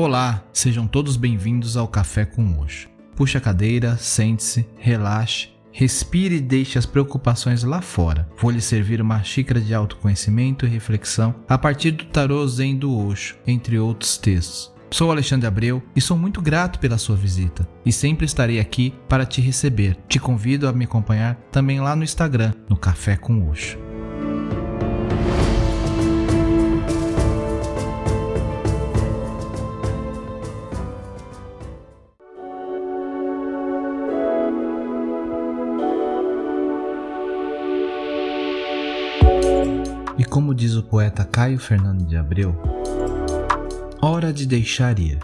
Olá, sejam todos bem-vindos ao Café com Osho. Puxe a cadeira, sente-se, relaxe, respire e deixe as preocupações lá fora. Vou lhe servir uma xícara de autoconhecimento e reflexão a partir do Tarô Zen do Osho, entre outros textos. Sou Alexandre Abreu e sou muito grato pela sua visita e sempre estarei aqui para te receber. Te convido a me acompanhar também lá no Instagram, no Café com Osho. E como diz o poeta Caio Fernando de Abreu, hora de deixar ir.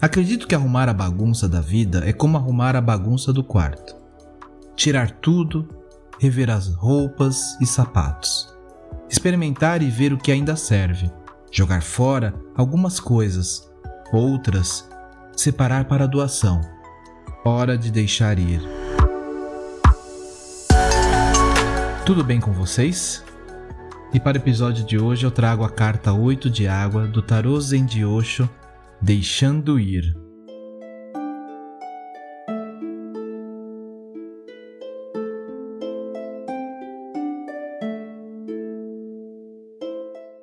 Acredito que arrumar a bagunça da vida é como arrumar a bagunça do quarto. Tirar tudo, rever as roupas e sapatos. Experimentar e ver o que ainda serve. Jogar fora algumas coisas, outras separar para doação. Hora de deixar ir. Tudo bem com vocês? E para o episódio de hoje eu trago a carta 8 de água do Tarô Zen de Osho, Deixando Ir.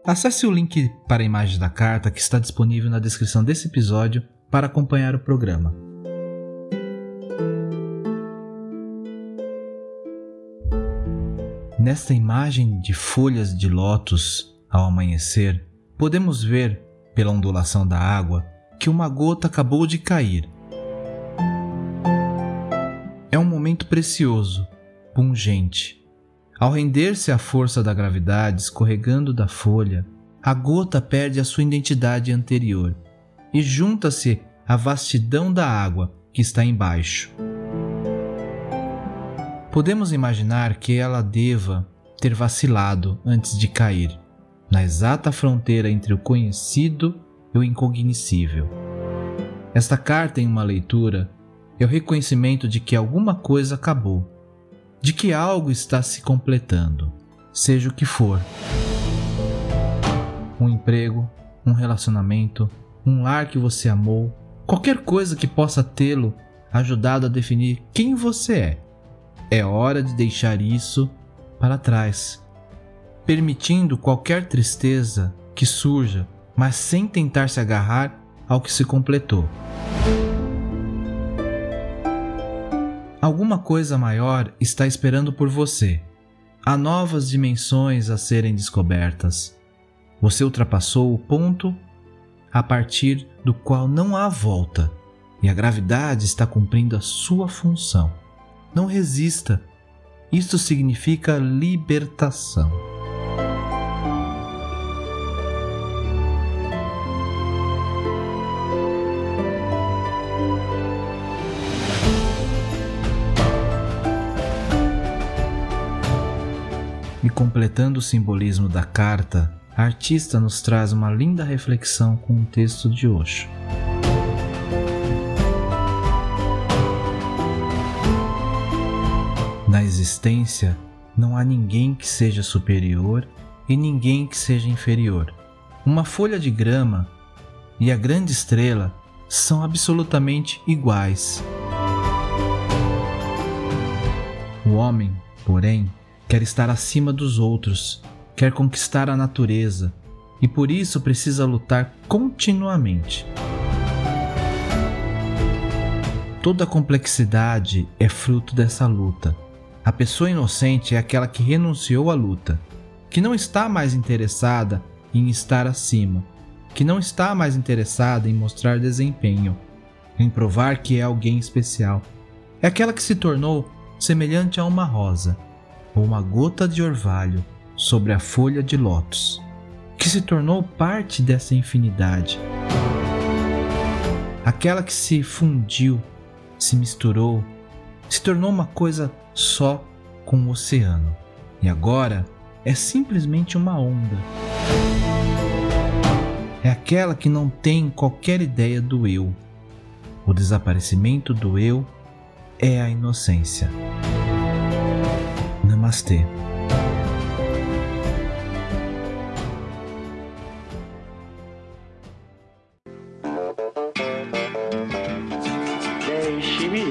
Acesse o link para a imagem da carta que está disponível na descrição desse episódio para acompanhar o programa. Nesta imagem de folhas de lótus ao amanhecer, podemos ver, pela ondulação da água, que uma gota acabou de cair. É um momento precioso, pungente. Ao render-se à força da gravidade escorregando da folha, a gota perde a sua identidade anterior e junta-se à vastidão da água que está embaixo. Podemos imaginar que ela deva ter vacilado antes de cair, na exata fronteira entre o conhecido e o incognoscível. Esta carta, em uma leitura, é o reconhecimento de que alguma coisa acabou, de que algo está se completando, seja o que for. Um emprego, um relacionamento, um lar que você amou, qualquer coisa que possa tê-lo ajudado a definir quem você é. É hora de deixar isso para trás, permitindo qualquer tristeza que surja, mas sem tentar se agarrar ao que se completou. Alguma coisa maior está esperando por você. Há novas dimensões a serem descobertas. Você ultrapassou o ponto a partir do qual não há volta, e a gravidade está cumprindo a sua função. Não resista. Isto significa libertação. E completando o simbolismo da carta, a artista nos traz uma linda reflexão com um texto de Osho. Na existência, não há ninguém que seja superior e ninguém que seja inferior. Uma folha de grama e a grande estrela são absolutamente iguais. O homem, porém, quer estar acima dos outros, quer conquistar a natureza e por isso precisa lutar continuamente. Toda a complexidade é fruto dessa luta a pessoa inocente é aquela que renunciou à luta, que não está mais interessada em estar acima, que não está mais interessada em mostrar desempenho, em provar que é alguém especial. É aquela que se tornou semelhante a uma rosa ou uma gota de orvalho sobre a folha de lótus, que se tornou parte dessa infinidade. Aquela que se fundiu, se misturou, se tornou uma coisa só com o oceano. E agora é simplesmente uma onda. É aquela que não tem qualquer ideia do eu. O desaparecimento do eu é a inocência. Namastê. Deixe-me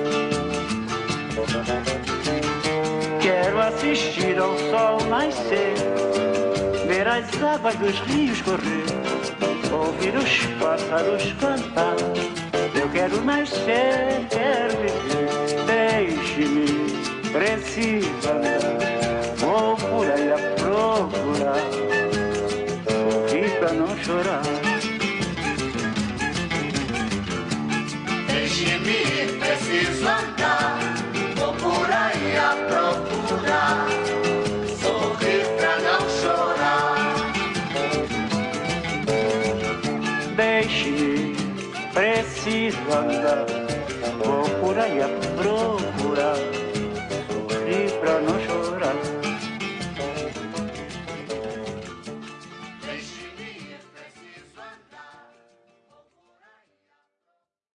Ver as águas dos rios correr, ouvir os pássaros cantar. Eu quero nascer, quero viver, deixe-me, preciso andar, vou por aí a procurar, sorrir pra não chorar. Deixe-me, preciso andar, vou por aí a procurar, vou